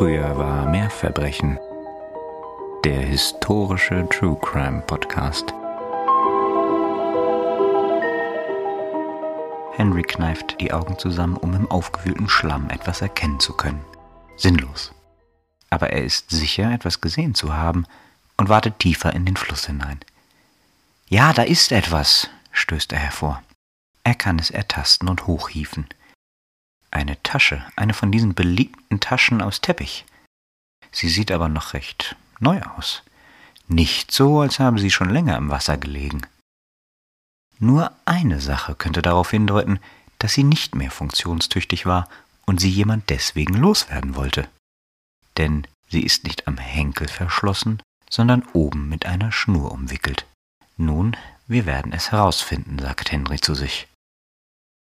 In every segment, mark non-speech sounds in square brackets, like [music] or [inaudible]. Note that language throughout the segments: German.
Früher war mehr Verbrechen. Der historische True Crime Podcast. Henry kneift die Augen zusammen, um im aufgewühlten Schlamm etwas erkennen zu können. Sinnlos. Aber er ist sicher, etwas gesehen zu haben und wartet tiefer in den Fluss hinein. Ja, da ist etwas, stößt er hervor. Er kann es ertasten und hochhieven. Eine Tasche, eine von diesen beliebten Taschen aus Teppich. Sie sieht aber noch recht neu aus. Nicht so, als habe sie schon länger im Wasser gelegen. Nur eine Sache könnte darauf hindeuten, dass sie nicht mehr funktionstüchtig war und sie jemand deswegen loswerden wollte. Denn sie ist nicht am Henkel verschlossen, sondern oben mit einer Schnur umwickelt. Nun, wir werden es herausfinden, sagt Henry zu sich.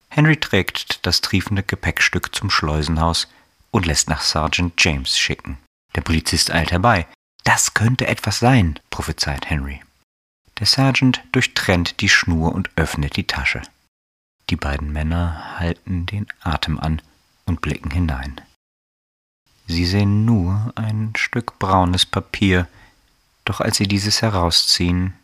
Henry trägt das triefende Gepäckstück zum Schleusenhaus und lässt nach Sergeant James schicken. Der Polizist eilt herbei. Das könnte etwas sein, prophezeit Henry. Der Sergeant durchtrennt die Schnur und öffnet die Tasche. Die beiden Männer halten den Atem an und blicken hinein. Sie sehen nur ein Stück braunes Papier, doch als sie dieses herausziehen,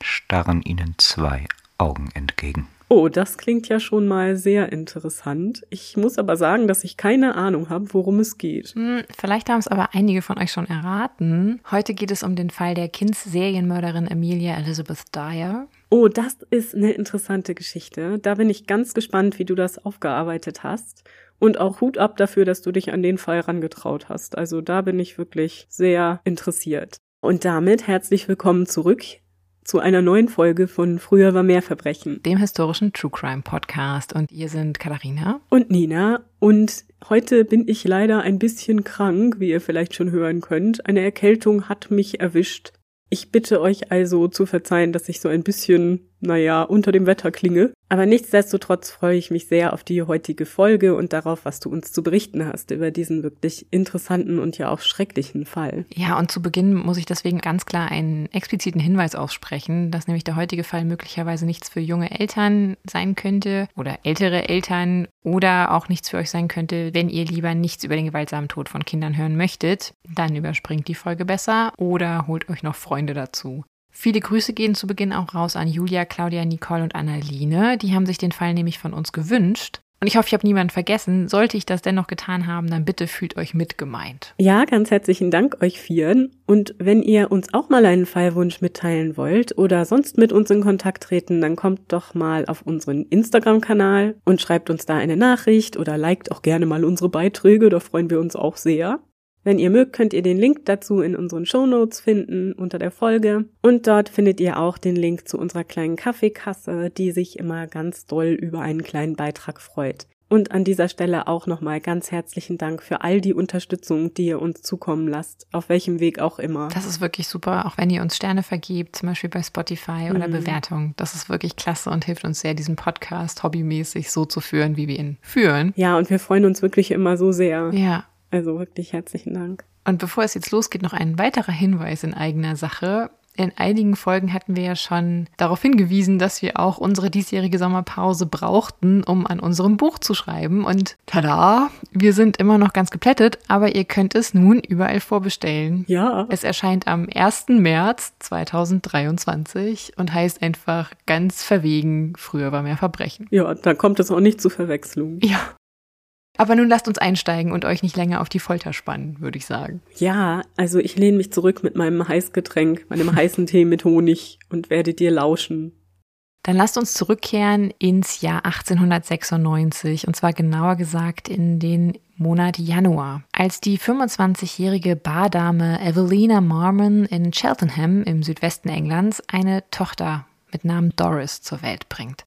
starren ihnen zwei Augen entgegen. Oh, das klingt ja schon mal sehr interessant. Ich muss aber sagen, dass ich keine Ahnung habe, worum es geht. Hm, vielleicht haben es aber einige von euch schon erraten. Heute geht es um den Fall der Kinds-Serienmörderin Amelia Elizabeth Dyer. Oh, das ist eine interessante Geschichte. Da bin ich ganz gespannt, wie du das aufgearbeitet hast. Und auch Hut ab dafür, dass du dich an den Fall rangetraut hast. Also da bin ich wirklich sehr interessiert. Und damit herzlich willkommen zurück zu einer neuen Folge von Früher war mehr Verbrechen. Dem historischen True Crime Podcast. Und ihr sind Katharina. Und Nina. Und heute bin ich leider ein bisschen krank, wie ihr vielleicht schon hören könnt. Eine Erkältung hat mich erwischt. Ich bitte euch also zu verzeihen, dass ich so ein bisschen, naja, unter dem Wetter klinge. Aber nichtsdestotrotz freue ich mich sehr auf die heutige Folge und darauf, was du uns zu berichten hast über diesen wirklich interessanten und ja auch schrecklichen Fall. Ja, und zu Beginn muss ich deswegen ganz klar einen expliziten Hinweis aussprechen, dass nämlich der heutige Fall möglicherweise nichts für junge Eltern sein könnte oder ältere Eltern oder auch nichts für euch sein könnte, wenn ihr lieber nichts über den gewaltsamen Tod von Kindern hören möchtet. Dann überspringt die Folge besser oder holt euch noch Freunde dazu. Viele Grüße gehen zu Beginn auch raus an Julia, Claudia, Nicole und Annaline. Die haben sich den Fall nämlich von uns gewünscht. Und ich hoffe, ich habe niemanden vergessen. Sollte ich das dennoch getan haben, dann bitte fühlt euch mitgemeint. Ja, ganz herzlichen Dank euch vieren. Und wenn ihr uns auch mal einen Fallwunsch mitteilen wollt oder sonst mit uns in Kontakt treten, dann kommt doch mal auf unseren Instagram-Kanal und schreibt uns da eine Nachricht oder liked auch gerne mal unsere Beiträge. Da freuen wir uns auch sehr. Wenn ihr mögt, könnt ihr den Link dazu in unseren Show Notes finden unter der Folge. Und dort findet ihr auch den Link zu unserer kleinen Kaffeekasse, die sich immer ganz doll über einen kleinen Beitrag freut. Und an dieser Stelle auch nochmal ganz herzlichen Dank für all die Unterstützung, die ihr uns zukommen lasst, auf welchem Weg auch immer. Das ist wirklich super, auch wenn ihr uns Sterne vergebt, zum Beispiel bei Spotify oder mhm. Bewertungen. Das ist wirklich klasse und hilft uns sehr, diesen Podcast hobbymäßig so zu führen, wie wir ihn führen. Ja, und wir freuen uns wirklich immer so sehr. Ja, also wirklich herzlichen Dank. Und bevor es jetzt losgeht, noch ein weiterer Hinweis in eigener Sache. In einigen Folgen hatten wir ja schon darauf hingewiesen, dass wir auch unsere diesjährige Sommerpause brauchten, um an unserem Buch zu schreiben. Und tada, wir sind immer noch ganz geplättet, aber ihr könnt es nun überall vorbestellen. Ja. Es erscheint am 1. März 2023 und heißt einfach ganz verwegen, früher war mehr Verbrechen. Ja, da kommt es auch nicht zu Verwechslung. Ja. Aber nun lasst uns einsteigen und euch nicht länger auf die Folter spannen, würde ich sagen. Ja, also ich lehne mich zurück mit meinem Heißgetränk, meinem [laughs] heißen Tee mit Honig und werde dir lauschen. Dann lasst uns zurückkehren ins Jahr 1896 und zwar genauer gesagt in den Monat Januar, als die 25-jährige Bardame Evelina Marmon in Cheltenham im Südwesten Englands eine Tochter mit Namen Doris zur Welt bringt.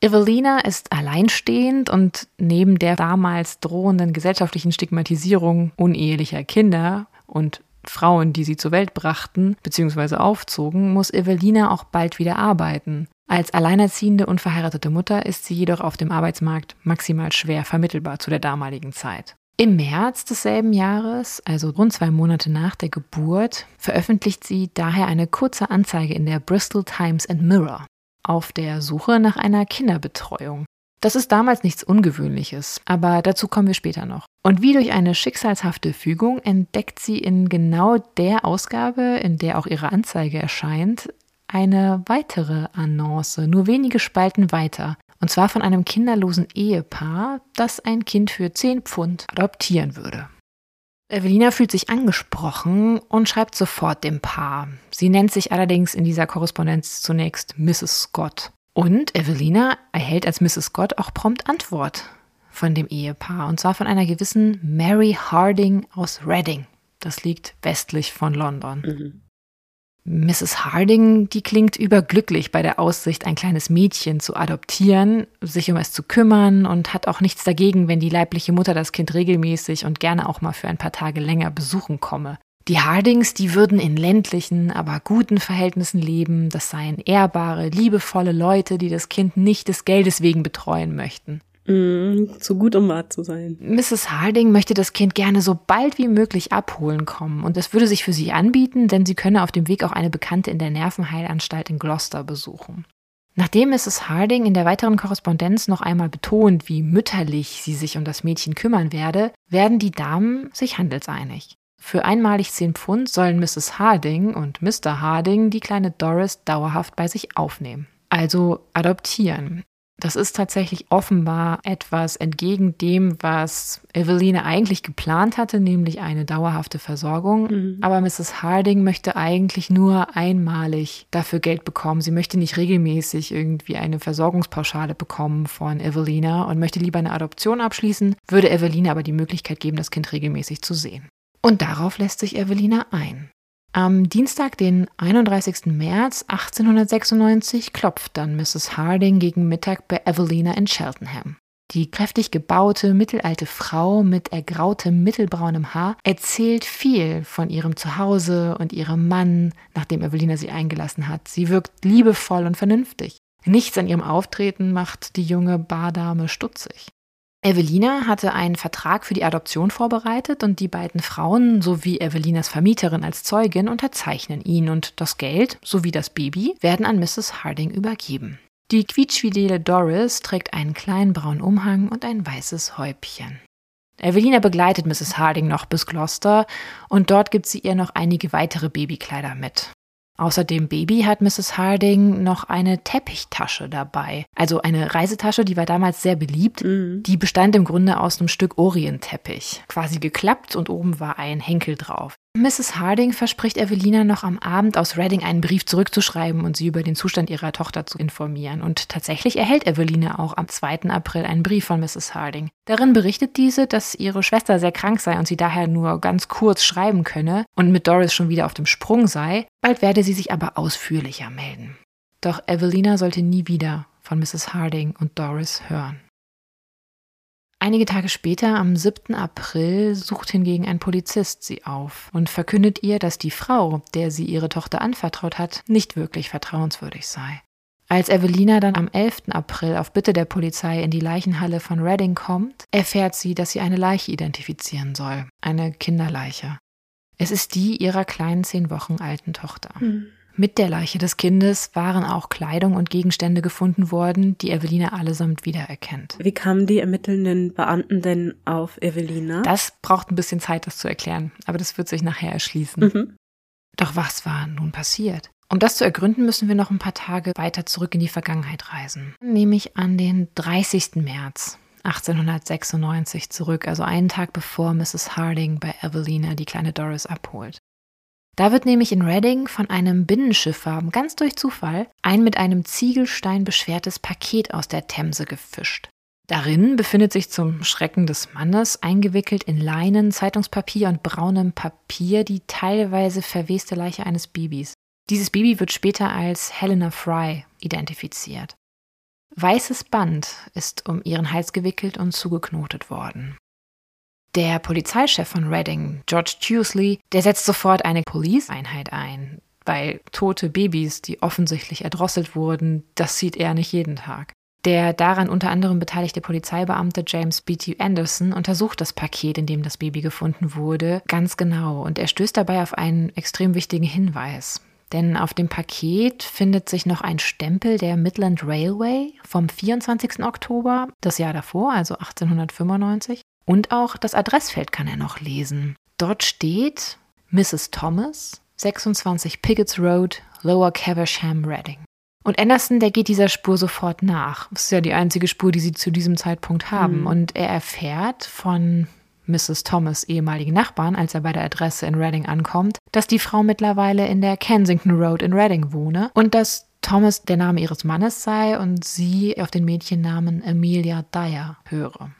Evelina ist alleinstehend und neben der damals drohenden gesellschaftlichen Stigmatisierung unehelicher Kinder und Frauen, die sie zur Welt brachten bzw. aufzogen, muss Evelina auch bald wieder arbeiten. Als alleinerziehende und verheiratete Mutter ist sie jedoch auf dem Arbeitsmarkt maximal schwer vermittelbar zu der damaligen Zeit. Im März desselben Jahres, also rund zwei Monate nach der Geburt, veröffentlicht sie daher eine kurze Anzeige in der Bristol Times and Mirror auf der Suche nach einer Kinderbetreuung. Das ist damals nichts Ungewöhnliches, aber dazu kommen wir später noch. Und wie durch eine schicksalshafte Fügung entdeckt sie in genau der Ausgabe, in der auch ihre Anzeige erscheint, eine weitere Annonce, nur wenige Spalten weiter. Und zwar von einem kinderlosen Ehepaar, das ein Kind für 10 Pfund adoptieren würde. Evelina fühlt sich angesprochen und schreibt sofort dem Paar. Sie nennt sich allerdings in dieser Korrespondenz zunächst Mrs. Scott. Und Evelina erhält als Mrs. Scott auch prompt Antwort von dem Ehepaar. Und zwar von einer gewissen Mary Harding aus Reading. Das liegt westlich von London. Mhm. Mrs. Harding, die klingt überglücklich bei der Aussicht, ein kleines Mädchen zu adoptieren, sich um es zu kümmern und hat auch nichts dagegen, wenn die leibliche Mutter das Kind regelmäßig und gerne auch mal für ein paar Tage länger besuchen komme. Die Hardings, die würden in ländlichen, aber guten Verhältnissen leben, das seien ehrbare, liebevolle Leute, die das Kind nicht des Geldes wegen betreuen möchten. Mm, zu gut, um wahr zu sein. Mrs. Harding möchte das Kind gerne so bald wie möglich abholen kommen und es würde sich für sie anbieten, denn sie könne auf dem Weg auch eine Bekannte in der Nervenheilanstalt in Gloucester besuchen. Nachdem Mrs. Harding in der weiteren Korrespondenz noch einmal betont, wie mütterlich sie sich um das Mädchen kümmern werde, werden die Damen sich handelseinig. Für einmalig 10 Pfund sollen Mrs. Harding und Mr. Harding die kleine Doris dauerhaft bei sich aufnehmen. Also adoptieren. Das ist tatsächlich offenbar etwas entgegen dem, was Eveline eigentlich geplant hatte, nämlich eine dauerhafte Versorgung. Mhm. Aber Mrs. Harding möchte eigentlich nur einmalig dafür Geld bekommen. Sie möchte nicht regelmäßig irgendwie eine Versorgungspauschale bekommen von Evelina und möchte lieber eine Adoption abschließen, würde Evelina aber die Möglichkeit geben, das Kind regelmäßig zu sehen. Und darauf lässt sich Evelina ein. Am Dienstag, den 31. März 1896, klopft dann Mrs. Harding gegen Mittag bei Evelina in Cheltenham. Die kräftig gebaute, mittelalte Frau mit ergrautem, mittelbraunem Haar erzählt viel von ihrem Zuhause und ihrem Mann, nachdem Evelina sie eingelassen hat. Sie wirkt liebevoll und vernünftig. Nichts an ihrem Auftreten macht die junge Bardame stutzig. Evelina hatte einen Vertrag für die Adoption vorbereitet und die beiden Frauen sowie Evelinas Vermieterin als Zeugin unterzeichnen ihn und das Geld sowie das Baby werden an Mrs. Harding übergeben. Die quietschfidele Doris trägt einen kleinen braunen Umhang und ein weißes Häubchen. Evelina begleitet Mrs. Harding noch bis Gloucester und dort gibt sie ihr noch einige weitere Babykleider mit. Außer dem Baby hat Mrs. Harding noch eine Teppichtasche dabei. Also eine Reisetasche, die war damals sehr beliebt. Mhm. Die bestand im Grunde aus einem Stück Orientteppich. Quasi geklappt und oben war ein Henkel drauf. Mrs. Harding verspricht Evelina noch am Abend aus Reading einen Brief zurückzuschreiben und sie über den Zustand ihrer Tochter zu informieren. Und tatsächlich erhält Evelina auch am 2. April einen Brief von Mrs. Harding. Darin berichtet diese, dass ihre Schwester sehr krank sei und sie daher nur ganz kurz schreiben könne und mit Doris schon wieder auf dem Sprung sei. Bald werde sie sich aber ausführlicher melden. Doch Evelina sollte nie wieder von Mrs. Harding und Doris hören. Einige Tage später, am 7. April, sucht hingegen ein Polizist sie auf und verkündet ihr, dass die Frau, der sie ihre Tochter anvertraut hat, nicht wirklich vertrauenswürdig sei. Als Evelina dann am 11. April auf Bitte der Polizei in die Leichenhalle von Reading kommt, erfährt sie, dass sie eine Leiche identifizieren soll, eine Kinderleiche. Es ist die ihrer kleinen zehn Wochen alten Tochter. Mhm. Mit der Leiche des Kindes waren auch Kleidung und Gegenstände gefunden worden, die Evelina allesamt wiedererkennt. Wie kamen die ermittelnden Beamten denn auf Evelina? Das braucht ein bisschen Zeit, das zu erklären, aber das wird sich nachher erschließen. Mhm. Doch was war nun passiert? Um das zu ergründen, müssen wir noch ein paar Tage weiter zurück in die Vergangenheit reisen, nämlich an den 30. März 1896 zurück, also einen Tag bevor Mrs. Harding bei Evelina die kleine Doris abholt. Da wird nämlich in Reading von einem Binnenschiffer ganz durch Zufall ein mit einem Ziegelstein beschwertes Paket aus der Themse gefischt. Darin befindet sich zum Schrecken des Mannes eingewickelt in Leinen, Zeitungspapier und braunem Papier die teilweise verweste Leiche eines Babys. Dieses Baby wird später als Helena Fry identifiziert. Weißes Band ist um ihren Hals gewickelt und zugeknotet worden. Der Polizeichef von Reading, George Tuesley, der setzt sofort eine Police-Einheit ein, weil tote Babys, die offensichtlich erdrosselt wurden, das sieht er nicht jeden Tag. Der daran unter anderem beteiligte Polizeibeamte James B.T. Anderson untersucht das Paket, in dem das Baby gefunden wurde, ganz genau und er stößt dabei auf einen extrem wichtigen Hinweis. Denn auf dem Paket findet sich noch ein Stempel der Midland Railway vom 24. Oktober, das Jahr davor, also 1895. Und auch das Adressfeld kann er noch lesen. Dort steht Mrs. Thomas, 26 Piggott's Road, Lower Caversham, Reading. Und Anderson, der geht dieser Spur sofort nach. Das ist ja die einzige Spur, die sie zu diesem Zeitpunkt haben. Mhm. Und er erfährt von Mrs. Thomas ehemaligen Nachbarn, als er bei der Adresse in Reading ankommt, dass die Frau mittlerweile in der Kensington Road in Reading wohne und dass Thomas der Name ihres Mannes sei und sie auf den Mädchennamen Amelia Dyer höre.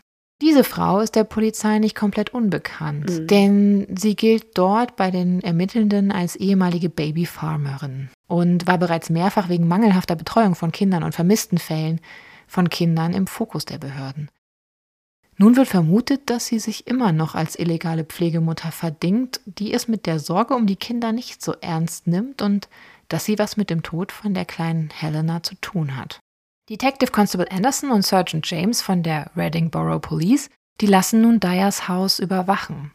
Diese Frau ist der Polizei nicht komplett unbekannt, mhm. denn sie gilt dort bei den Ermittelnden als ehemalige Babyfarmerin und war bereits mehrfach wegen mangelhafter Betreuung von Kindern und vermissten Fällen von Kindern im Fokus der Behörden. Nun wird vermutet, dass sie sich immer noch als illegale Pflegemutter verdingt, die es mit der Sorge um die Kinder nicht so ernst nimmt und dass sie was mit dem Tod von der kleinen Helena zu tun hat. Detective Constable Anderson und Sergeant James von der Reading Borough Police, die lassen nun Dyers Haus überwachen.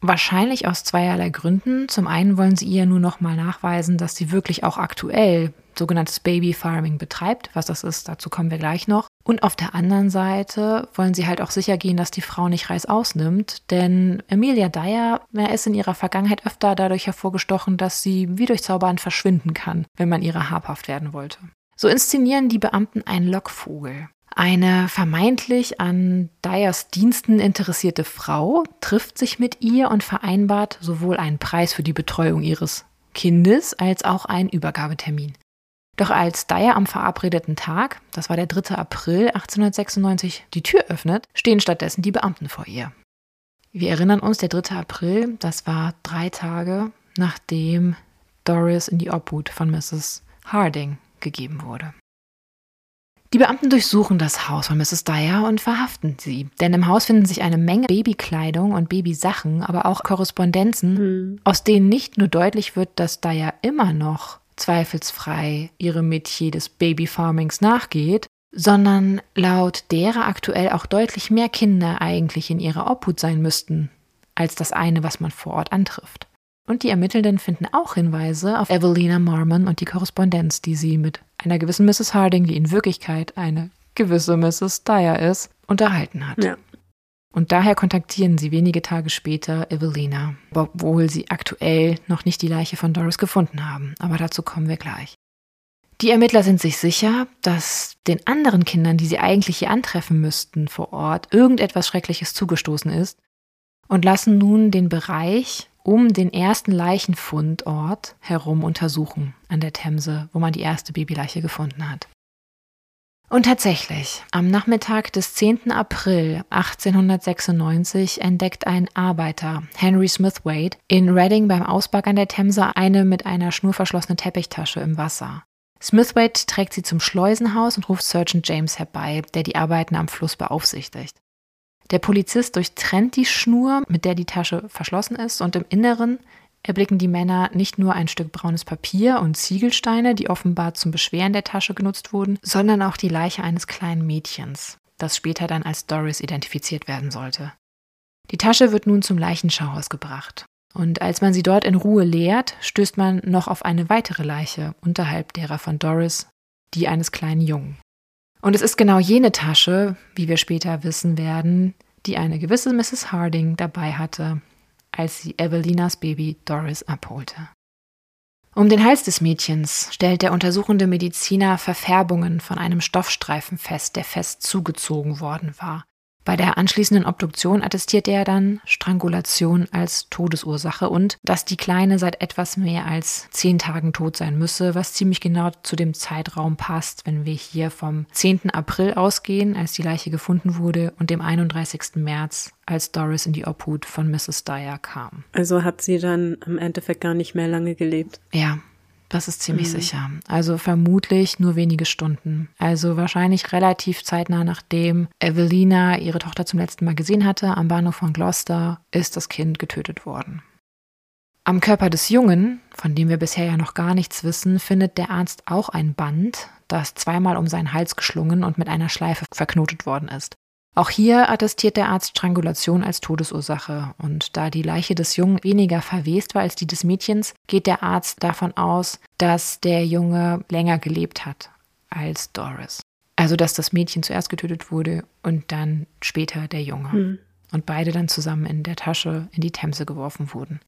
Wahrscheinlich aus zweierlei Gründen. Zum einen wollen sie ihr nur noch mal nachweisen, dass sie wirklich auch aktuell sogenanntes Baby Farming betreibt. Was das ist, dazu kommen wir gleich noch. Und auf der anderen Seite wollen sie halt auch sicher gehen, dass die Frau nicht Reis ausnimmt. Denn Emilia Dyer ist in ihrer Vergangenheit öfter dadurch hervorgestochen, dass sie wie durch Zaubern verschwinden kann, wenn man ihrer habhaft werden wollte. So inszenieren die Beamten einen Lockvogel. Eine vermeintlich an Dyers Diensten interessierte Frau trifft sich mit ihr und vereinbart sowohl einen Preis für die Betreuung ihres Kindes als auch einen Übergabetermin. Doch als Dyer am verabredeten Tag, das war der 3. April 1896, die Tür öffnet, stehen stattdessen die Beamten vor ihr. Wir erinnern uns, der 3. April, das war drei Tage, nachdem Doris in die Obhut von Mrs. Harding gegeben wurde. Die Beamten durchsuchen das Haus von Mrs. Dyer und verhaften sie. Denn im Haus finden sich eine Menge Babykleidung und Babysachen, aber auch Korrespondenzen, mhm. aus denen nicht nur deutlich wird, dass Dyer immer noch zweifelsfrei ihrem Metier des Babyfarmings nachgeht, sondern laut derer aktuell auch deutlich mehr Kinder eigentlich in ihrer Obhut sein müssten, als das eine, was man vor Ort antrifft. Und die Ermittelnden finden auch Hinweise auf Evelina Marmon und die Korrespondenz, die sie mit einer gewissen Mrs. Harding, die in Wirklichkeit eine gewisse Mrs. Dyer ist, unterhalten hat. Ja. Und daher kontaktieren sie wenige Tage später Evelina, obwohl sie aktuell noch nicht die Leiche von Doris gefunden haben. Aber dazu kommen wir gleich. Die Ermittler sind sich sicher, dass den anderen Kindern, die sie eigentlich hier antreffen müssten vor Ort, irgendetwas Schreckliches zugestoßen ist und lassen nun den Bereich um den ersten Leichenfundort herum untersuchen an der Themse, wo man die erste Babyleiche gefunden hat. Und tatsächlich, am Nachmittag des 10. April 1896 entdeckt ein Arbeiter, Henry Smithwaite, in Reading beim Ausberg an der Themse eine mit einer Schnur verschlossene Teppichtasche im Wasser. Smithwaite trägt sie zum Schleusenhaus und ruft Sergeant James herbei, der die Arbeiten am Fluss beaufsichtigt. Der Polizist durchtrennt die Schnur, mit der die Tasche verschlossen ist, und im Inneren erblicken die Männer nicht nur ein Stück braunes Papier und Ziegelsteine, die offenbar zum Beschweren der Tasche genutzt wurden, sondern auch die Leiche eines kleinen Mädchens, das später dann als Doris identifiziert werden sollte. Die Tasche wird nun zum Leichenschauhaus gebracht. Und als man sie dort in Ruhe leert, stößt man noch auf eine weitere Leiche unterhalb derer von Doris, die eines kleinen Jungen. Und es ist genau jene Tasche, wie wir später wissen werden, die eine gewisse Mrs. Harding dabei hatte, als sie Evelinas Baby Doris abholte. Um den Hals des Mädchens stellt der untersuchende Mediziner Verfärbungen von einem Stoffstreifen fest, der fest zugezogen worden war. Bei der anschließenden Obduktion attestiert er dann Strangulation als Todesursache und dass die Kleine seit etwas mehr als zehn Tagen tot sein müsse, was ziemlich genau zu dem Zeitraum passt, wenn wir hier vom 10. April ausgehen, als die Leiche gefunden wurde, und dem 31. März, als Doris in die Obhut von Mrs. Dyer kam. Also hat sie dann im Endeffekt gar nicht mehr lange gelebt. Ja, das ist ziemlich mhm. sicher. Also vermutlich nur wenige Stunden. Also wahrscheinlich relativ zeitnah nachdem Evelina ihre Tochter zum letzten Mal gesehen hatte, am Bahnhof von Gloucester, ist das Kind getötet worden. Am Körper des Jungen, von dem wir bisher ja noch gar nichts wissen, findet der Arzt auch ein Band, das zweimal um seinen Hals geschlungen und mit einer Schleife verknotet worden ist. Auch hier attestiert der Arzt Strangulation als Todesursache. Und da die Leiche des Jungen weniger verwest war als die des Mädchens, geht der Arzt davon aus, dass der Junge länger gelebt hat als Doris. Also dass das Mädchen zuerst getötet wurde und dann später der Junge. Mhm. und beide dann zusammen in der Tasche in die Themse geworfen wurden.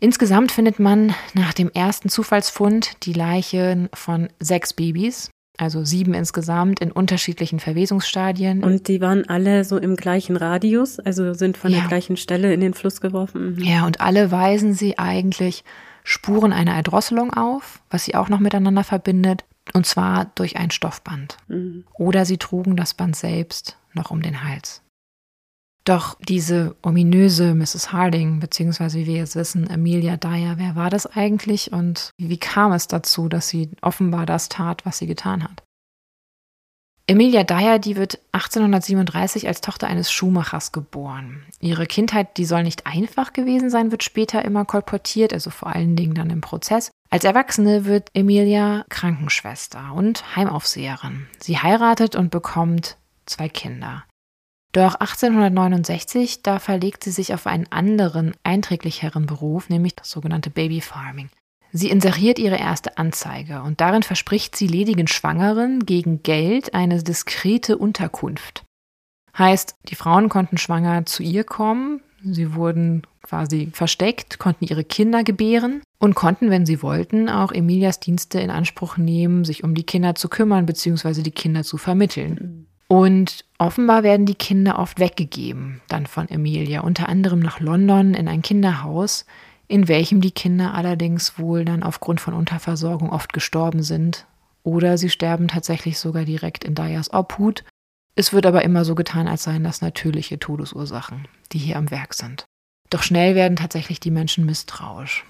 Insgesamt findet man nach dem ersten Zufallsfund die Leichen von sechs Babys, also sieben insgesamt in unterschiedlichen Verwesungsstadien. Und die waren alle so im gleichen Radius, also sind von ja. der gleichen Stelle in den Fluss geworfen. Mhm. Ja, und alle weisen sie eigentlich Spuren einer Erdrosselung auf, was sie auch noch miteinander verbindet, und zwar durch ein Stoffband. Mhm. Oder sie trugen das Band selbst noch um den Hals. Doch diese ominöse Mrs. Harding, beziehungsweise wie wir jetzt wissen, Amelia Dyer, wer war das eigentlich und wie kam es dazu, dass sie offenbar das tat, was sie getan hat? Emilia Dyer, die wird 1837 als Tochter eines Schuhmachers geboren. Ihre Kindheit, die soll nicht einfach gewesen sein, wird später immer kolportiert, also vor allen Dingen dann im Prozess. Als Erwachsene wird Emilia Krankenschwester und Heimaufseherin. Sie heiratet und bekommt zwei Kinder. Doch 1869, da verlegt sie sich auf einen anderen, einträglicheren Beruf, nämlich das sogenannte Baby Farming. Sie inseriert ihre erste Anzeige und darin verspricht sie ledigen Schwangeren gegen Geld eine diskrete Unterkunft. Heißt, die Frauen konnten schwanger zu ihr kommen, sie wurden quasi versteckt, konnten ihre Kinder gebären und konnten, wenn sie wollten, auch Emilias Dienste in Anspruch nehmen, sich um die Kinder zu kümmern bzw. die Kinder zu vermitteln. Und offenbar werden die Kinder oft weggegeben, dann von Emilia, unter anderem nach London in ein Kinderhaus, in welchem die Kinder allerdings wohl dann aufgrund von Unterversorgung oft gestorben sind. Oder sie sterben tatsächlich sogar direkt in Dyers Obhut. Es wird aber immer so getan, als seien das natürliche Todesursachen, die hier am Werk sind. Doch schnell werden tatsächlich die Menschen misstrauisch.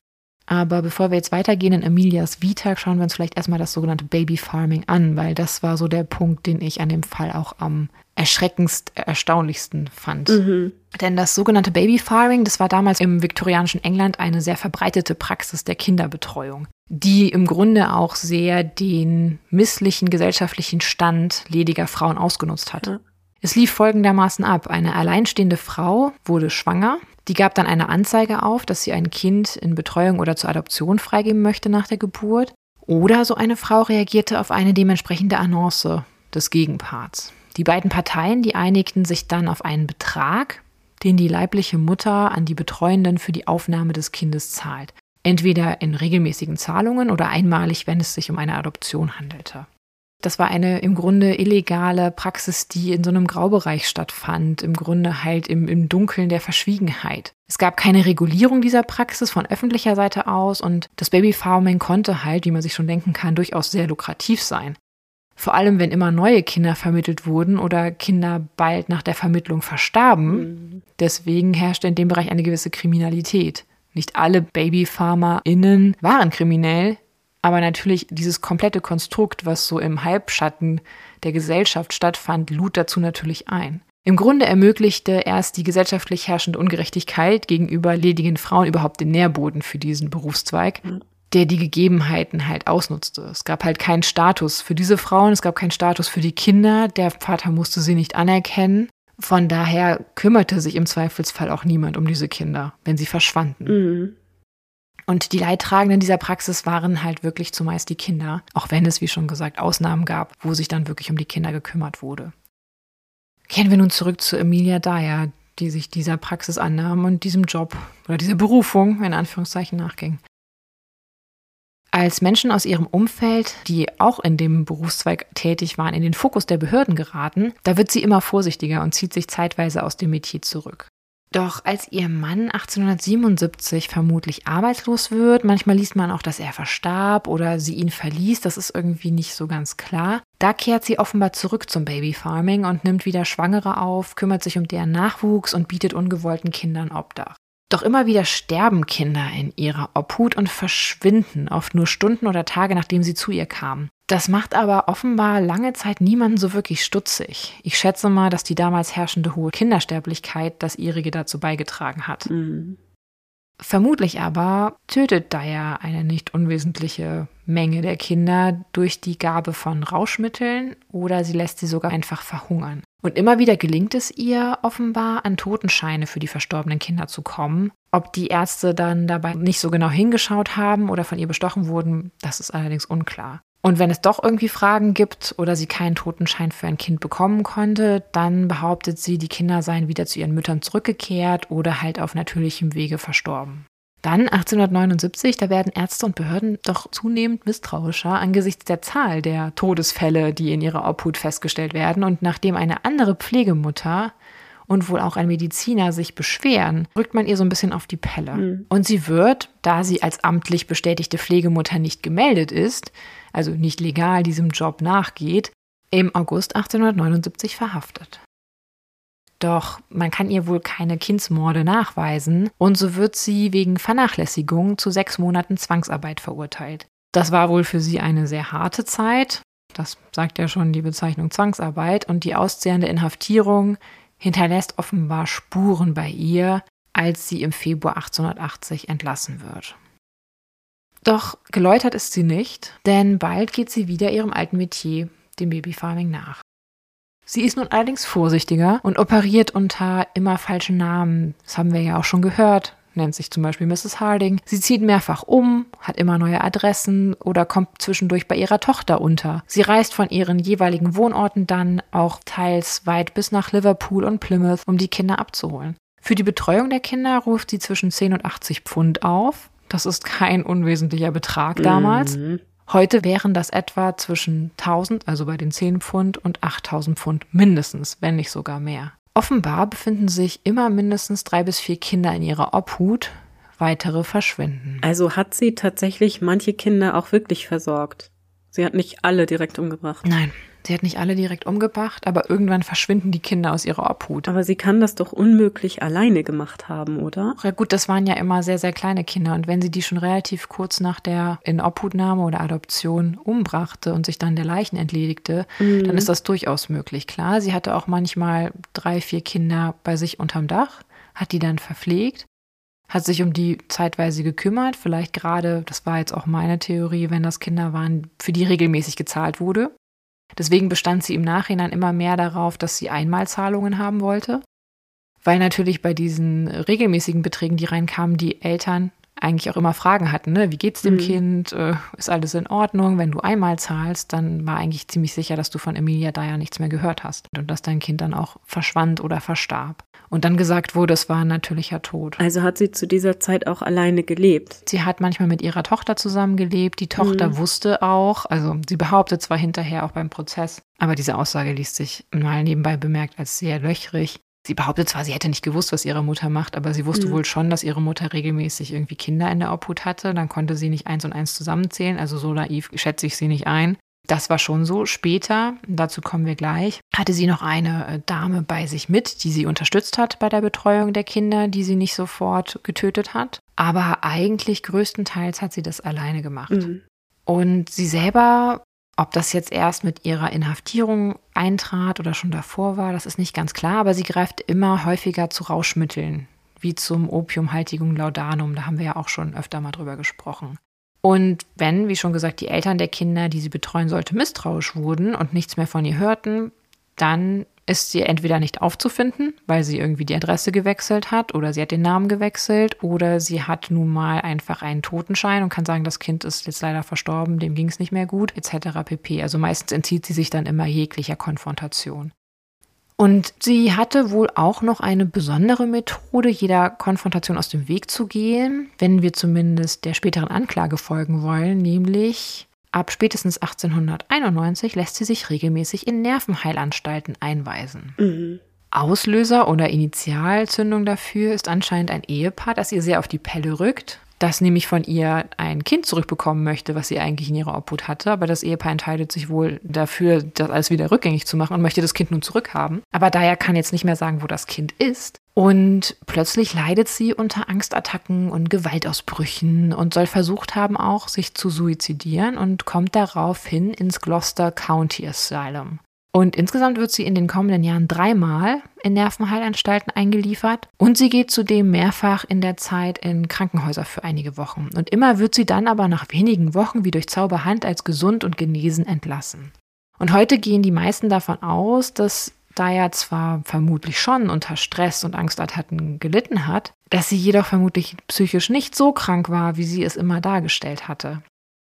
Aber bevor wir jetzt weitergehen in Emilias Vita, schauen wir uns vielleicht erstmal das sogenannte Baby Farming an, weil das war so der Punkt, den ich an dem Fall auch am erschreckendst erstaunlichsten fand. Mhm. Denn das sogenannte Baby Farming, das war damals im viktorianischen England eine sehr verbreitete Praxis der Kinderbetreuung, die im Grunde auch sehr den misslichen gesellschaftlichen Stand lediger Frauen ausgenutzt hat. Mhm. Es lief folgendermaßen ab. Eine alleinstehende Frau wurde schwanger, die gab dann eine Anzeige auf, dass sie ein Kind in Betreuung oder zur Adoption freigeben möchte nach der Geburt. Oder so eine Frau reagierte auf eine dementsprechende Annonce des Gegenparts. Die beiden Parteien, die einigten sich dann auf einen Betrag, den die leibliche Mutter an die Betreuenden für die Aufnahme des Kindes zahlt. Entweder in regelmäßigen Zahlungen oder einmalig, wenn es sich um eine Adoption handelte. Das war eine im Grunde illegale Praxis, die in so einem Graubereich stattfand, im Grunde halt im, im Dunkeln der Verschwiegenheit. Es gab keine Regulierung dieser Praxis von öffentlicher Seite aus und das Babyfarming konnte halt, wie man sich schon denken kann, durchaus sehr lukrativ sein. Vor allem, wenn immer neue Kinder vermittelt wurden oder Kinder bald nach der Vermittlung verstarben. Mhm. Deswegen herrschte in dem Bereich eine gewisse Kriminalität. Nicht alle BabyfarmerInnen waren kriminell, aber natürlich dieses komplette Konstrukt, was so im Halbschatten der Gesellschaft stattfand, lud dazu natürlich ein. Im Grunde ermöglichte erst die gesellschaftlich herrschende Ungerechtigkeit gegenüber ledigen Frauen überhaupt den Nährboden für diesen Berufszweig, mhm. der die Gegebenheiten halt ausnutzte. Es gab halt keinen Status für diese Frauen, es gab keinen Status für die Kinder, der Vater musste sie nicht anerkennen. Von daher kümmerte sich im Zweifelsfall auch niemand um diese Kinder, wenn sie verschwanden. Mhm. Und die Leidtragenden dieser Praxis waren halt wirklich zumeist die Kinder, auch wenn es, wie schon gesagt, Ausnahmen gab, wo sich dann wirklich um die Kinder gekümmert wurde. Kehren wir nun zurück zu Emilia Dyer, die sich dieser Praxis annahm und diesem Job oder dieser Berufung in Anführungszeichen nachging. Als Menschen aus ihrem Umfeld, die auch in dem Berufszweig tätig waren, in den Fokus der Behörden geraten, da wird sie immer vorsichtiger und zieht sich zeitweise aus dem Metier zurück. Doch als ihr Mann 1877 vermutlich arbeitslos wird, manchmal liest man auch, dass er verstarb oder sie ihn verließ, das ist irgendwie nicht so ganz klar. Da kehrt sie offenbar zurück zum Babyfarming und nimmt wieder Schwangere auf, kümmert sich um deren Nachwuchs und bietet ungewollten Kindern Obdach. Doch immer wieder sterben Kinder in ihrer Obhut und verschwinden, oft nur Stunden oder Tage nachdem sie zu ihr kamen. Das macht aber offenbar lange Zeit niemanden so wirklich stutzig. Ich schätze mal, dass die damals herrschende hohe Kindersterblichkeit das ihrige dazu beigetragen hat. Mhm. Vermutlich aber tötet Dyer eine nicht unwesentliche Menge der Kinder durch die Gabe von Rauschmitteln oder sie lässt sie sogar einfach verhungern. Und immer wieder gelingt es ihr offenbar, an Totenscheine für die verstorbenen Kinder zu kommen. Ob die Ärzte dann dabei nicht so genau hingeschaut haben oder von ihr bestochen wurden, das ist allerdings unklar. Und wenn es doch irgendwie Fragen gibt oder sie keinen Totenschein für ein Kind bekommen konnte, dann behauptet sie, die Kinder seien wieder zu ihren Müttern zurückgekehrt oder halt auf natürlichem Wege verstorben. Dann 1879, da werden Ärzte und Behörden doch zunehmend misstrauischer angesichts der Zahl der Todesfälle, die in ihrer Obhut festgestellt werden. Und nachdem eine andere Pflegemutter und wohl auch ein Mediziner sich beschweren, rückt man ihr so ein bisschen auf die Pelle. Mhm. Und sie wird, da sie als amtlich bestätigte Pflegemutter nicht gemeldet ist, also nicht legal diesem Job nachgeht, im August 1879 verhaftet. Doch man kann ihr wohl keine Kindsmorde nachweisen und so wird sie wegen Vernachlässigung zu sechs Monaten Zwangsarbeit verurteilt. Das war wohl für sie eine sehr harte Zeit. Das sagt ja schon die Bezeichnung Zwangsarbeit und die auszehrende Inhaftierung hinterlässt offenbar Spuren bei ihr, als sie im Februar 1880 entlassen wird. Doch geläutert ist sie nicht, denn bald geht sie wieder ihrem alten Metier, dem Babyfarming, nach. Sie ist nun allerdings vorsichtiger und operiert unter immer falschen Namen. Das haben wir ja auch schon gehört. Nennt sich zum Beispiel Mrs. Harding. Sie zieht mehrfach um, hat immer neue Adressen oder kommt zwischendurch bei ihrer Tochter unter. Sie reist von ihren jeweiligen Wohnorten dann auch teils weit bis nach Liverpool und Plymouth, um die Kinder abzuholen. Für die Betreuung der Kinder ruft sie zwischen 10 und 80 Pfund auf. Das ist kein unwesentlicher Betrag damals. Mhm. Heute wären das etwa zwischen 1000, also bei den 10 Pfund, und 8000 Pfund mindestens, wenn nicht sogar mehr. Offenbar befinden sich immer mindestens drei bis vier Kinder in ihrer Obhut, weitere verschwinden. Also hat sie tatsächlich manche Kinder auch wirklich versorgt. Sie hat nicht alle direkt umgebracht. Nein, Sie hat nicht alle direkt umgebracht, aber irgendwann verschwinden die Kinder aus ihrer Obhut. Aber sie kann das doch unmöglich alleine gemacht haben, oder? Ja gut, das waren ja immer sehr, sehr kleine Kinder. Und wenn sie die schon relativ kurz nach der Inobhutnahme oder Adoption umbrachte und sich dann der Leichen entledigte, mhm. dann ist das durchaus möglich. Klar, sie hatte auch manchmal drei, vier Kinder bei sich unterm Dach, hat die dann verpflegt hat sich um die zeitweise gekümmert, vielleicht gerade, das war jetzt auch meine Theorie, wenn das Kinder waren, für die regelmäßig gezahlt wurde. Deswegen bestand sie im Nachhinein immer mehr darauf, dass sie Einmalzahlungen haben wollte, weil natürlich bei diesen regelmäßigen Beträgen, die reinkamen, die Eltern eigentlich auch immer Fragen hatten, ne? wie geht's dem mhm. Kind, äh, ist alles in Ordnung? Wenn du einmal zahlst, dann war eigentlich ziemlich sicher, dass du von Emilia Dyer nichts mehr gehört hast und dass dein Kind dann auch verschwand oder verstarb. Und dann gesagt wurde, es war ein natürlicher Tod. Also hat sie zu dieser Zeit auch alleine gelebt? Sie hat manchmal mit ihrer Tochter zusammengelebt. Die Tochter mhm. wusste auch, also sie behauptet zwar hinterher auch beim Prozess, aber diese Aussage liest sich mal nebenbei bemerkt als sehr löchrig. Sie behauptet zwar, sie hätte nicht gewusst, was ihre Mutter macht, aber sie wusste mhm. wohl schon, dass ihre Mutter regelmäßig irgendwie Kinder in der Obhut hatte. Dann konnte sie nicht eins und eins zusammenzählen. Also so naiv schätze ich sie nicht ein. Das war schon so. Später, dazu kommen wir gleich, hatte sie noch eine äh, Dame bei sich mit, die sie unterstützt hat bei der Betreuung der Kinder, die sie nicht sofort getötet hat. Aber eigentlich größtenteils hat sie das alleine gemacht. Mhm. Und sie selber, ob das jetzt erst mit ihrer Inhaftierung eintrat oder schon davor war, das ist nicht ganz klar, aber sie greift immer häufiger zu Rauschmitteln, wie zum Opiumhaltigung Laudanum. Da haben wir ja auch schon öfter mal drüber gesprochen. Und wenn, wie schon gesagt, die Eltern der Kinder, die sie betreuen sollte, misstrauisch wurden und nichts mehr von ihr hörten, dann ist sie entweder nicht aufzufinden, weil sie irgendwie die Adresse gewechselt hat oder sie hat den Namen gewechselt oder sie hat nun mal einfach einen Totenschein und kann sagen, das Kind ist jetzt leider verstorben, dem ging es nicht mehr gut, etc. pp. Also meistens entzieht sie sich dann immer jeglicher Konfrontation. Und sie hatte wohl auch noch eine besondere Methode, jeder Konfrontation aus dem Weg zu gehen, wenn wir zumindest der späteren Anklage folgen wollen, nämlich ab spätestens 1891 lässt sie sich regelmäßig in Nervenheilanstalten einweisen. Mhm. Auslöser oder Initialzündung dafür ist anscheinend ein Ehepaar, das ihr sehr auf die Pelle rückt das nämlich von ihr ein Kind zurückbekommen möchte, was sie eigentlich in ihrer Obhut hatte. Aber das Ehepaar entscheidet sich wohl dafür, das alles wieder rückgängig zu machen und möchte das Kind nun zurückhaben. Aber daher kann jetzt nicht mehr sagen, wo das Kind ist. Und plötzlich leidet sie unter Angstattacken und Gewaltausbrüchen und soll versucht haben, auch sich zu suizidieren und kommt daraufhin ins Gloucester County Asylum. Und insgesamt wird sie in den kommenden Jahren dreimal in Nervenheilanstalten eingeliefert und sie geht zudem mehrfach in der Zeit in Krankenhäuser für einige Wochen. Und immer wird sie dann aber nach wenigen Wochen wie durch Zauberhand als gesund und genesen entlassen. Und heute gehen die meisten davon aus, dass da er zwar vermutlich schon unter Stress und Angstattacken gelitten hat, dass sie jedoch vermutlich psychisch nicht so krank war, wie sie es immer dargestellt hatte.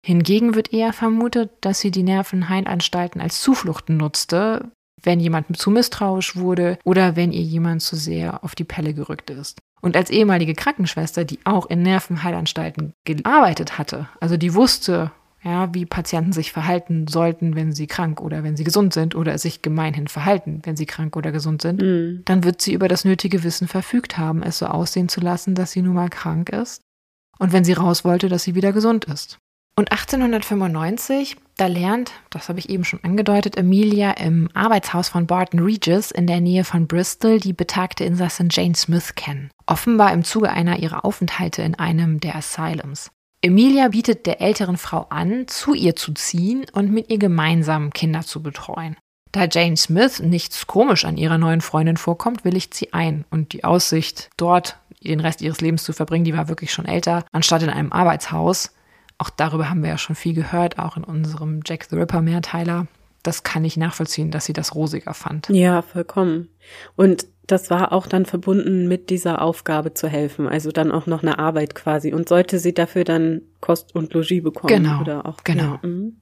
Hingegen wird eher vermutet, dass sie die Nervenheilanstalten als Zufluchten nutzte, wenn jemand zu misstrauisch wurde oder wenn ihr jemand zu sehr auf die Pelle gerückt ist. Und als ehemalige Krankenschwester, die auch in Nervenheilanstalten gearbeitet hatte, also die wusste, ja, wie Patienten sich verhalten sollten, wenn sie krank oder wenn sie gesund sind oder sich gemeinhin verhalten, wenn sie krank oder gesund sind, mhm. dann wird sie über das nötige Wissen verfügt haben, es so aussehen zu lassen, dass sie nun mal krank ist und wenn sie raus wollte, dass sie wieder gesund ist. Und 1895, da lernt, das habe ich eben schon angedeutet, Emilia im Arbeitshaus von Barton Regis in der Nähe von Bristol die betagte Insassin Jane Smith kennen. Offenbar im Zuge einer ihrer Aufenthalte in einem der Asylums. Emilia bietet der älteren Frau an, zu ihr zu ziehen und mit ihr gemeinsam Kinder zu betreuen. Da Jane Smith nichts komisch an ihrer neuen Freundin vorkommt, willigt sie ein und die Aussicht, dort den Rest ihres Lebens zu verbringen, die war wirklich schon älter, anstatt in einem Arbeitshaus, auch darüber haben wir ja schon viel gehört, auch in unserem Jack the Ripper Mehrteiler. Das kann ich nachvollziehen, dass sie das rosiger fand. Ja, vollkommen. Und das war auch dann verbunden mit dieser Aufgabe zu helfen, also dann auch noch eine Arbeit quasi. Und sollte sie dafür dann Kost und Logis bekommen genau, oder auch genau. Mhm.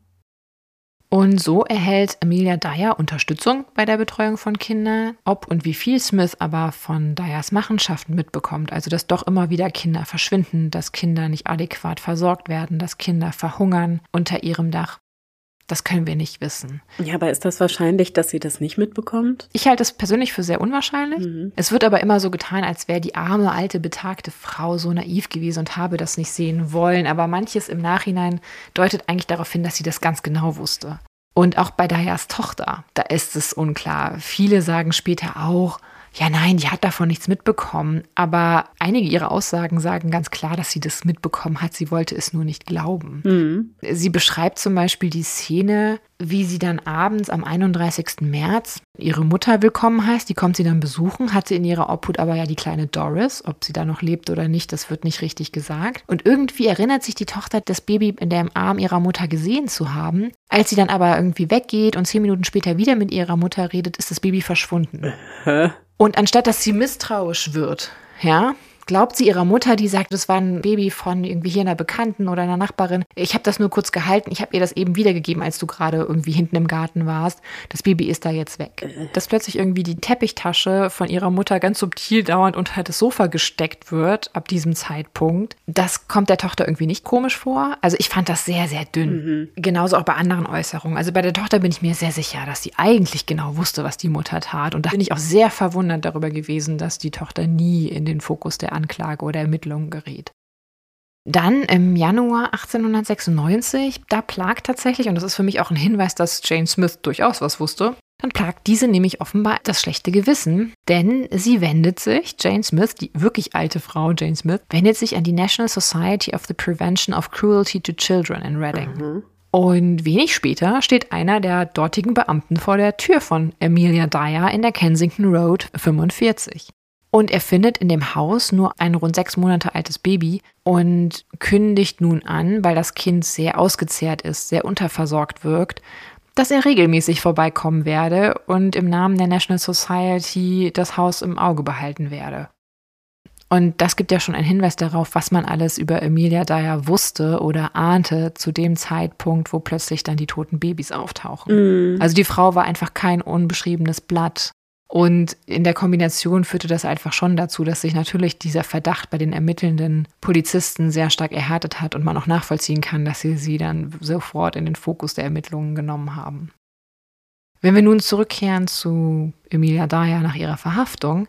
Und so erhält Amelia Dyer Unterstützung bei der Betreuung von Kindern. Ob und wie viel Smith aber von Dyers Machenschaften mitbekommt, also dass doch immer wieder Kinder verschwinden, dass Kinder nicht adäquat versorgt werden, dass Kinder verhungern unter ihrem Dach, das können wir nicht wissen. Ja, aber ist das wahrscheinlich, dass sie das nicht mitbekommt? Ich halte es persönlich für sehr unwahrscheinlich. Mhm. Es wird aber immer so getan, als wäre die arme, alte, betagte Frau so naiv gewesen und habe das nicht sehen wollen. Aber manches im Nachhinein deutet eigentlich darauf hin, dass sie das ganz genau wusste. Und auch bei Dayas Tochter, da ist es unklar. Viele sagen später auch, ja, nein, die hat davon nichts mitbekommen. Aber einige ihrer Aussagen sagen ganz klar, dass sie das mitbekommen hat. Sie wollte es nur nicht glauben. Mhm. Sie beschreibt zum Beispiel die Szene, wie sie dann abends am 31. März ihre Mutter willkommen heißt. Die kommt sie dann besuchen, hatte in ihrer Obhut aber ja die kleine Doris. Ob sie da noch lebt oder nicht, das wird nicht richtig gesagt. Und irgendwie erinnert sich die Tochter, das Baby in dem Arm ihrer Mutter gesehen zu haben. Als sie dann aber irgendwie weggeht und zehn Minuten später wieder mit ihrer Mutter redet, ist das Baby verschwunden. Und anstatt dass sie misstrauisch wird, ja, Glaubt sie ihrer Mutter, die sagt, das war ein Baby von irgendwie hier einer Bekannten oder einer Nachbarin. Ich habe das nur kurz gehalten. Ich habe ihr das eben wiedergegeben, als du gerade irgendwie hinten im Garten warst. Das Baby ist da jetzt weg. Dass plötzlich irgendwie die Teppichtasche von ihrer Mutter ganz subtil dauernd unter das Sofa gesteckt wird ab diesem Zeitpunkt, das kommt der Tochter irgendwie nicht komisch vor. Also ich fand das sehr, sehr dünn. Mhm. Genauso auch bei anderen Äußerungen. Also bei der Tochter bin ich mir sehr sicher, dass sie eigentlich genau wusste, was die Mutter tat. Und da bin ich auch sehr verwundert darüber gewesen, dass die Tochter nie in den Fokus der Anklage oder Ermittlungen gerät. Dann im Januar 1896, da plagt tatsächlich, und das ist für mich auch ein Hinweis, dass Jane Smith durchaus was wusste, dann plagt diese nämlich offenbar das schlechte Gewissen, denn sie wendet sich, Jane Smith, die wirklich alte Frau Jane Smith, wendet sich an die National Society of the Prevention of Cruelty to Children in Reading. Mhm. Und wenig später steht einer der dortigen Beamten vor der Tür von Amelia Dyer in der Kensington Road 45. Und er findet in dem Haus nur ein rund sechs Monate altes Baby und kündigt nun an, weil das Kind sehr ausgezehrt ist, sehr unterversorgt wirkt, dass er regelmäßig vorbeikommen werde und im Namen der National Society das Haus im Auge behalten werde. Und das gibt ja schon einen Hinweis darauf, was man alles über Emilia Dyer wusste oder ahnte zu dem Zeitpunkt, wo plötzlich dann die toten Babys auftauchen. Mm. Also die Frau war einfach kein unbeschriebenes Blatt. Und in der Kombination führte das einfach schon dazu, dass sich natürlich dieser Verdacht bei den ermittelnden Polizisten sehr stark erhärtet hat und man auch nachvollziehen kann, dass sie sie dann sofort in den Fokus der Ermittlungen genommen haben. Wenn wir nun zurückkehren zu Emilia Daya nach ihrer Verhaftung,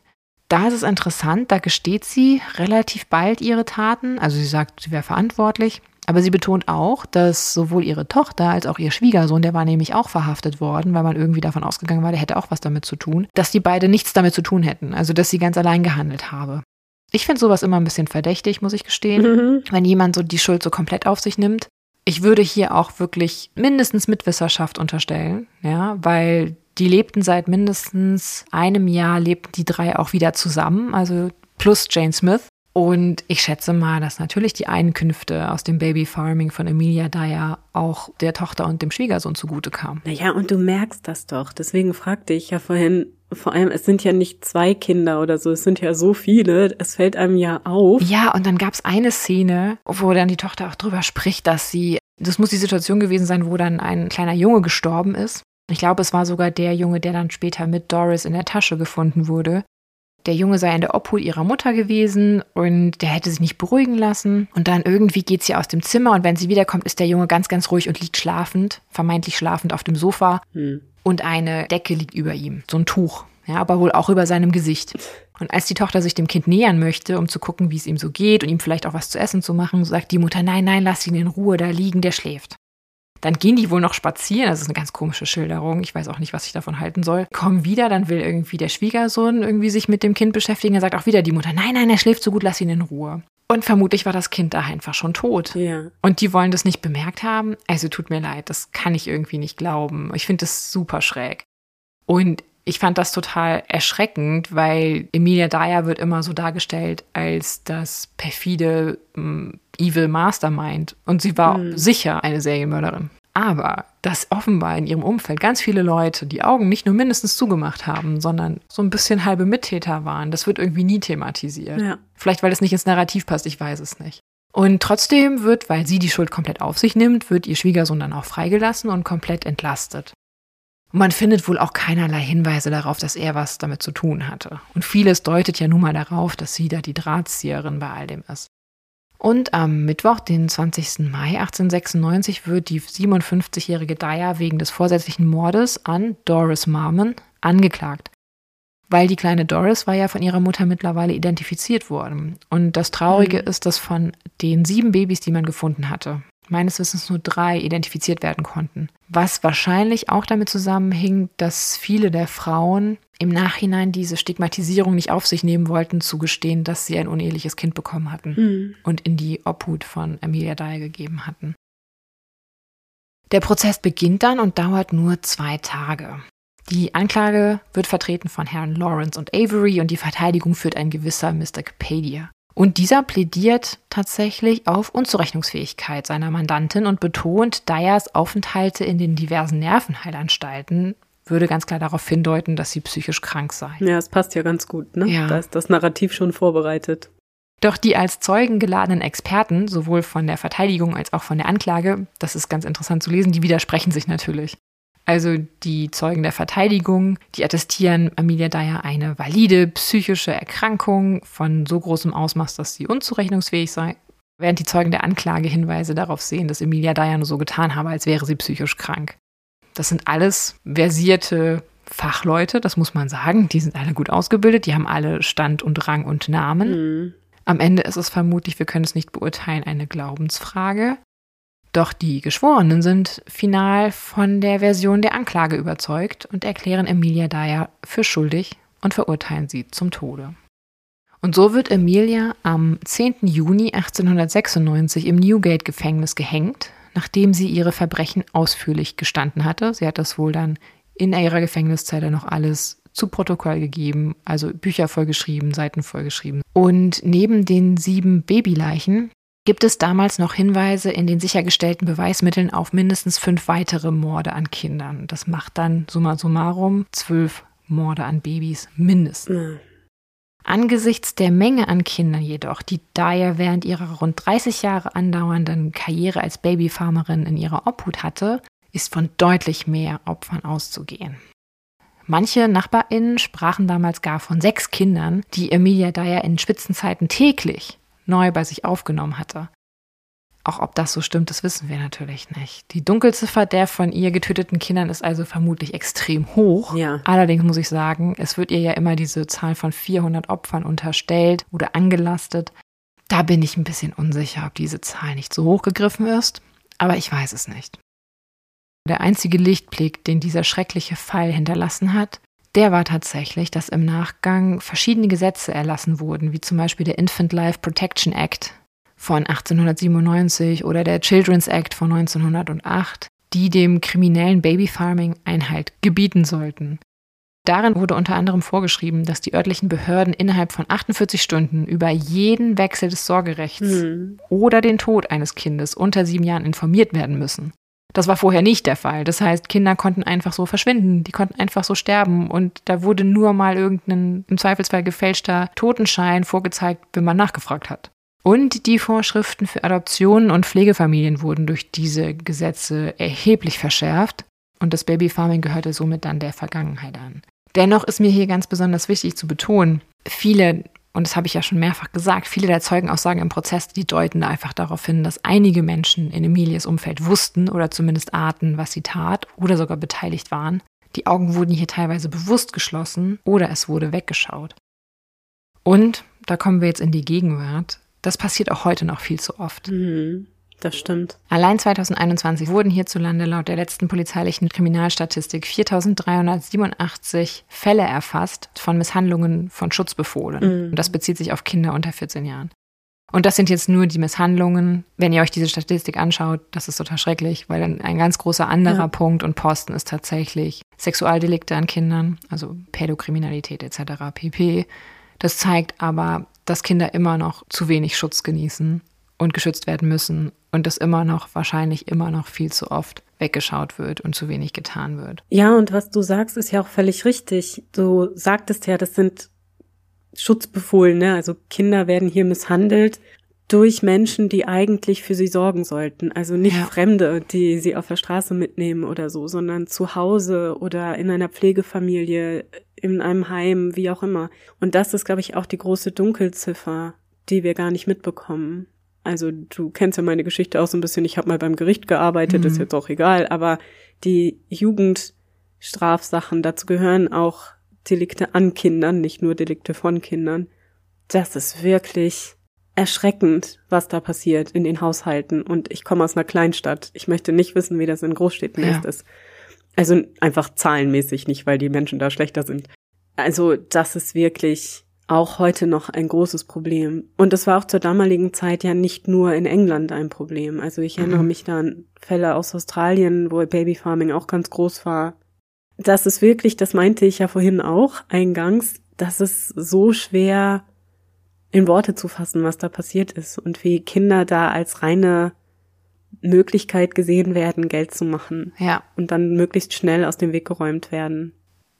da ist es interessant, da gesteht sie relativ bald ihre Taten, also sie sagt, sie wäre verantwortlich, aber sie betont auch, dass sowohl ihre Tochter als auch ihr Schwiegersohn, der war nämlich auch verhaftet worden, weil man irgendwie davon ausgegangen war, der hätte auch was damit zu tun, dass die beide nichts damit zu tun hätten, also dass sie ganz allein gehandelt habe. Ich finde sowas immer ein bisschen verdächtig, muss ich gestehen, mhm. wenn jemand so die Schuld so komplett auf sich nimmt. Ich würde hier auch wirklich mindestens Mitwisserschaft unterstellen, ja, weil die lebten seit mindestens einem Jahr, lebten die drei auch wieder zusammen, also plus Jane Smith. Und ich schätze mal, dass natürlich die Einkünfte aus dem Baby Farming von Emilia Dyer auch der Tochter und dem Schwiegersohn zugute kamen. Naja, und du merkst das doch. Deswegen fragte ich ja vorhin, vor allem, es sind ja nicht zwei Kinder oder so, es sind ja so viele, es fällt einem ja auf. Ja, und dann gab es eine Szene, wo dann die Tochter auch drüber spricht, dass sie, das muss die Situation gewesen sein, wo dann ein kleiner Junge gestorben ist. Ich glaube, es war sogar der Junge, der dann später mit Doris in der Tasche gefunden wurde. Der Junge sei in der Obhut ihrer Mutter gewesen und der hätte sich nicht beruhigen lassen. Und dann irgendwie geht sie aus dem Zimmer und wenn sie wiederkommt, ist der Junge ganz, ganz ruhig und liegt schlafend, vermeintlich schlafend auf dem Sofa. Hm. Und eine Decke liegt über ihm, so ein Tuch. Ja, aber wohl auch über seinem Gesicht. Und als die Tochter sich dem Kind nähern möchte, um zu gucken, wie es ihm so geht und ihm vielleicht auch was zu essen zu machen, sagt die Mutter, nein, nein, lass ihn in Ruhe da liegen, der schläft. Dann gehen die wohl noch spazieren. Das ist eine ganz komische Schilderung. Ich weiß auch nicht, was ich davon halten soll. Kommen wieder, dann will irgendwie der Schwiegersohn irgendwie sich mit dem Kind beschäftigen. Er sagt auch wieder die Mutter, nein, nein, er schläft so gut, lass ihn in Ruhe. Und vermutlich war das Kind da einfach schon tot. Ja. Und die wollen das nicht bemerkt haben. Also tut mir leid, das kann ich irgendwie nicht glauben. Ich finde das super schräg. Und ich fand das total erschreckend, weil Emilia Dyer wird immer so dargestellt als das perfide mm, Evil Mastermind. Und sie war mhm. sicher eine Serienmörderin. Aber dass offenbar in ihrem Umfeld ganz viele Leute die Augen nicht nur mindestens zugemacht haben, sondern so ein bisschen halbe Mittäter waren, das wird irgendwie nie thematisiert. Ja. Vielleicht, weil es nicht ins Narrativ passt, ich weiß es nicht. Und trotzdem wird, weil sie die Schuld komplett auf sich nimmt, wird ihr Schwiegersohn dann auch freigelassen und komplett entlastet. Und man findet wohl auch keinerlei Hinweise darauf, dass er was damit zu tun hatte. Und vieles deutet ja nun mal darauf, dass sie da die Drahtzieherin bei all dem ist. Und am Mittwoch, den 20. Mai 1896, wird die 57-jährige Dyer wegen des vorsätzlichen Mordes an Doris Marmon angeklagt. Weil die kleine Doris war ja von ihrer Mutter mittlerweile identifiziert worden. Und das Traurige mhm. ist, dass von den sieben Babys, die man gefunden hatte, meines Wissens nur drei identifiziert werden konnten. Was wahrscheinlich auch damit zusammenhing, dass viele der Frauen im Nachhinein diese Stigmatisierung nicht auf sich nehmen wollten, zu gestehen, dass sie ein uneheliches Kind bekommen hatten mhm. und in die Obhut von Amelia Dyer gegeben hatten. Der Prozess beginnt dann und dauert nur zwei Tage. Die Anklage wird vertreten von Herrn Lawrence und Avery und die Verteidigung führt ein gewisser Mr. Capadia. Und dieser plädiert tatsächlich auf Unzurechnungsfähigkeit seiner Mandantin und betont, Dyers Aufenthalte in den diversen Nervenheilanstalten würde ganz klar darauf hindeuten, dass sie psychisch krank sei. Ja, es passt ja ganz gut, ne? Ja. Da ist das Narrativ schon vorbereitet. Doch die als Zeugen geladenen Experten, sowohl von der Verteidigung als auch von der Anklage, das ist ganz interessant zu lesen, die widersprechen sich natürlich. Also die Zeugen der Verteidigung, die attestieren Amelia Dyer eine valide psychische Erkrankung von so großem Ausmaß, dass sie unzurechnungsfähig sei, während die Zeugen der Anklage Hinweise darauf sehen, dass Emilia Dyer nur so getan habe, als wäre sie psychisch krank. Das sind alles versierte Fachleute, das muss man sagen. Die sind alle gut ausgebildet, die haben alle Stand und Rang und Namen. Mhm. Am Ende ist es vermutlich, wir können es nicht beurteilen, eine Glaubensfrage. Doch die Geschworenen sind final von der Version der Anklage überzeugt und erklären Emilia Dyer für schuldig und verurteilen sie zum Tode. Und so wird Emilia am 10. Juni 1896 im Newgate-Gefängnis gehängt, nachdem sie ihre Verbrechen ausführlich gestanden hatte. Sie hat das wohl dann in ihrer Gefängniszelle noch alles zu Protokoll gegeben, also Bücher vollgeschrieben, Seiten vollgeschrieben. Und neben den sieben Babyleichen gibt es damals noch Hinweise in den sichergestellten Beweismitteln auf mindestens fünf weitere Morde an Kindern. Das macht dann summa summarum zwölf Morde an Babys mindestens. Mhm. Angesichts der Menge an Kindern jedoch, die Dyer während ihrer rund 30 Jahre andauernden Karriere als Babyfarmerin in ihrer Obhut hatte, ist von deutlich mehr Opfern auszugehen. Manche NachbarInnen sprachen damals gar von sechs Kindern, die Emilia Dyer in Spitzenzeiten täglich neu bei sich aufgenommen hatte. Auch ob das so stimmt, das wissen wir natürlich nicht. Die Dunkelziffer der von ihr getöteten Kindern ist also vermutlich extrem hoch. Ja. Allerdings muss ich sagen, es wird ihr ja immer diese Zahl von 400 Opfern unterstellt oder angelastet. Da bin ich ein bisschen unsicher, ob diese Zahl nicht so hoch gegriffen ist, aber ich weiß es nicht. Der einzige Lichtblick, den dieser schreckliche Fall hinterlassen hat, der war tatsächlich, dass im Nachgang verschiedene Gesetze erlassen wurden, wie zum Beispiel der Infant Life Protection Act von 1897 oder der Children's Act von 1908, die dem kriminellen Babyfarming Einhalt gebieten sollten. Darin wurde unter anderem vorgeschrieben, dass die örtlichen Behörden innerhalb von 48 Stunden über jeden Wechsel des Sorgerechts hm. oder den Tod eines Kindes unter sieben Jahren informiert werden müssen. Das war vorher nicht der Fall. Das heißt, Kinder konnten einfach so verschwinden, die konnten einfach so sterben und da wurde nur mal irgendein im Zweifelsfall gefälschter Totenschein vorgezeigt, wenn man nachgefragt hat. Und die Vorschriften für Adoptionen und Pflegefamilien wurden durch diese Gesetze erheblich verschärft und das Babyfarming gehörte somit dann der Vergangenheit an. Dennoch ist mir hier ganz besonders wichtig zu betonen, viele und das habe ich ja schon mehrfach gesagt, viele der Zeugenaussagen im Prozess, die deuten einfach darauf hin, dass einige Menschen in Emilies Umfeld wussten oder zumindest ahnten, was sie tat oder sogar beteiligt waren. Die Augen wurden hier teilweise bewusst geschlossen oder es wurde weggeschaut. Und, da kommen wir jetzt in die Gegenwart, das passiert auch heute noch viel zu oft. Mhm. Das stimmt. Allein 2021 wurden hierzulande laut der letzten polizeilichen Kriminalstatistik 4387 Fälle erfasst von Misshandlungen von Schutzbefohlen. Mhm. Und das bezieht sich auf Kinder unter 14 Jahren. Und das sind jetzt nur die Misshandlungen. Wenn ihr euch diese Statistik anschaut, das ist total schrecklich, weil dann ein ganz großer anderer ja. Punkt und Posten ist tatsächlich Sexualdelikte an Kindern, also Pädokriminalität etc. pp. Das zeigt aber, dass Kinder immer noch zu wenig Schutz genießen und geschützt werden müssen und das immer noch, wahrscheinlich immer noch viel zu oft weggeschaut wird und zu wenig getan wird. Ja, und was du sagst, ist ja auch völlig richtig. Du sagtest ja, das sind Schutzbefohlene, also Kinder werden hier misshandelt durch Menschen, die eigentlich für sie sorgen sollten. Also nicht ja. Fremde, die sie auf der Straße mitnehmen oder so, sondern zu Hause oder in einer Pflegefamilie, in einem Heim, wie auch immer. Und das ist, glaube ich, auch die große Dunkelziffer, die wir gar nicht mitbekommen. Also du kennst ja meine Geschichte auch so ein bisschen. Ich habe mal beim Gericht gearbeitet, mhm. ist jetzt auch egal. Aber die Jugendstrafsachen, dazu gehören auch Delikte an Kindern, nicht nur Delikte von Kindern. Das ist wirklich erschreckend, was da passiert in den Haushalten. Und ich komme aus einer Kleinstadt. Ich möchte nicht wissen, wie das in Großstädten ja. ist. Also einfach zahlenmäßig nicht, weil die Menschen da schlechter sind. Also das ist wirklich auch heute noch ein großes Problem. Und das war auch zur damaligen Zeit ja nicht nur in England ein Problem. Also ich erinnere mhm. mich da an Fälle aus Australien, wo Babyfarming auch ganz groß war. Das ist wirklich, das meinte ich ja vorhin auch eingangs, das ist so schwer in Worte zu fassen, was da passiert ist und wie Kinder da als reine Möglichkeit gesehen werden, Geld zu machen. Ja. Und dann möglichst schnell aus dem Weg geräumt werden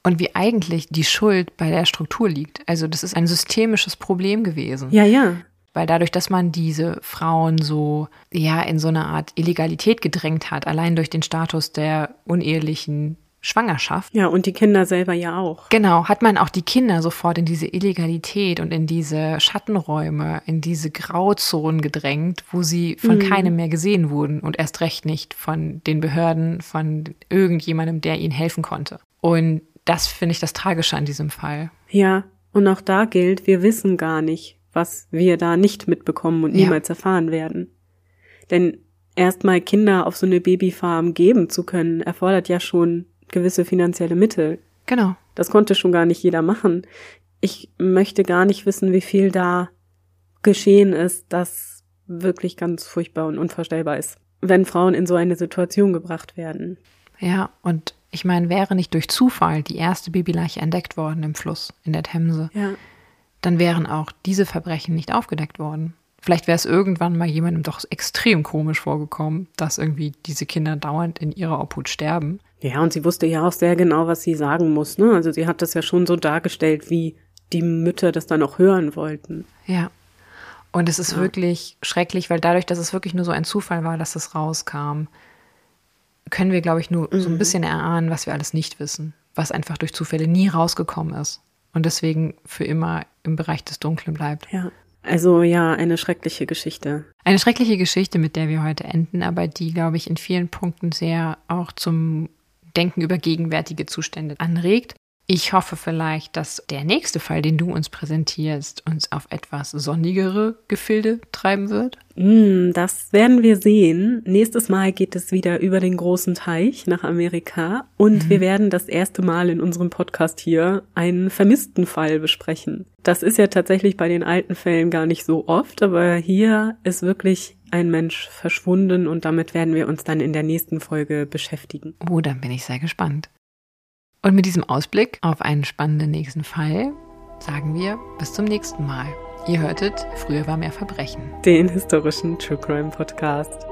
und wie eigentlich die Schuld bei der Struktur liegt. Also das ist ein systemisches Problem gewesen. Ja, ja. Weil dadurch, dass man diese Frauen so, ja, in so eine Art Illegalität gedrängt hat, allein durch den Status der unehelichen Schwangerschaft. Ja, und die Kinder selber ja auch. Genau, hat man auch die Kinder sofort in diese Illegalität und in diese Schattenräume, in diese Grauzonen gedrängt, wo sie von mhm. keinem mehr gesehen wurden und erst recht nicht von den Behörden, von irgendjemandem, der ihnen helfen konnte. Und das finde ich das Tragische an diesem Fall. Ja, und auch da gilt, wir wissen gar nicht, was wir da nicht mitbekommen und niemals ja. erfahren werden. Denn erstmal Kinder auf so eine Babyfarm geben zu können, erfordert ja schon gewisse finanzielle Mittel. Genau. Das konnte schon gar nicht jeder machen. Ich möchte gar nicht wissen, wie viel da geschehen ist, das wirklich ganz furchtbar und unvorstellbar ist, wenn Frauen in so eine Situation gebracht werden. Ja, und ich meine, wäre nicht durch Zufall die erste Babyleiche entdeckt worden im Fluss, in der Themse, ja. dann wären auch diese Verbrechen nicht aufgedeckt worden. Vielleicht wäre es irgendwann mal jemandem doch extrem komisch vorgekommen, dass irgendwie diese Kinder dauernd in ihrer Obhut sterben. Ja, und sie wusste ja auch sehr genau, was sie sagen muss. Ne? Also sie hat das ja schon so dargestellt, wie die Mütter das dann auch hören wollten. Ja. Und es ist ja. wirklich schrecklich, weil dadurch, dass es wirklich nur so ein Zufall war, dass es rauskam, können wir, glaube ich, nur mhm. so ein mhm. bisschen erahnen, was wir alles nicht wissen, was einfach durch Zufälle nie rausgekommen ist und deswegen für immer im Bereich des Dunklen bleibt. Ja. Also ja, eine schreckliche Geschichte. Eine schreckliche Geschichte, mit der wir heute enden, aber die, glaube ich, in vielen Punkten sehr auch zum Denken über gegenwärtige Zustände anregt. Ich hoffe vielleicht, dass der nächste Fall, den du uns präsentierst, uns auf etwas sonnigere Gefilde treiben wird. Mm, das werden wir sehen. Nächstes Mal geht es wieder über den großen Teich nach Amerika und mhm. wir werden das erste Mal in unserem Podcast hier einen vermissten Fall besprechen. Das ist ja tatsächlich bei den alten Fällen gar nicht so oft, aber hier ist wirklich ein Mensch verschwunden und damit werden wir uns dann in der nächsten Folge beschäftigen. Oh, dann bin ich sehr gespannt. Und mit diesem Ausblick auf einen spannenden nächsten Fall sagen wir bis zum nächsten Mal. Ihr hörtet, früher war mehr Verbrechen. Den historischen True Crime Podcast.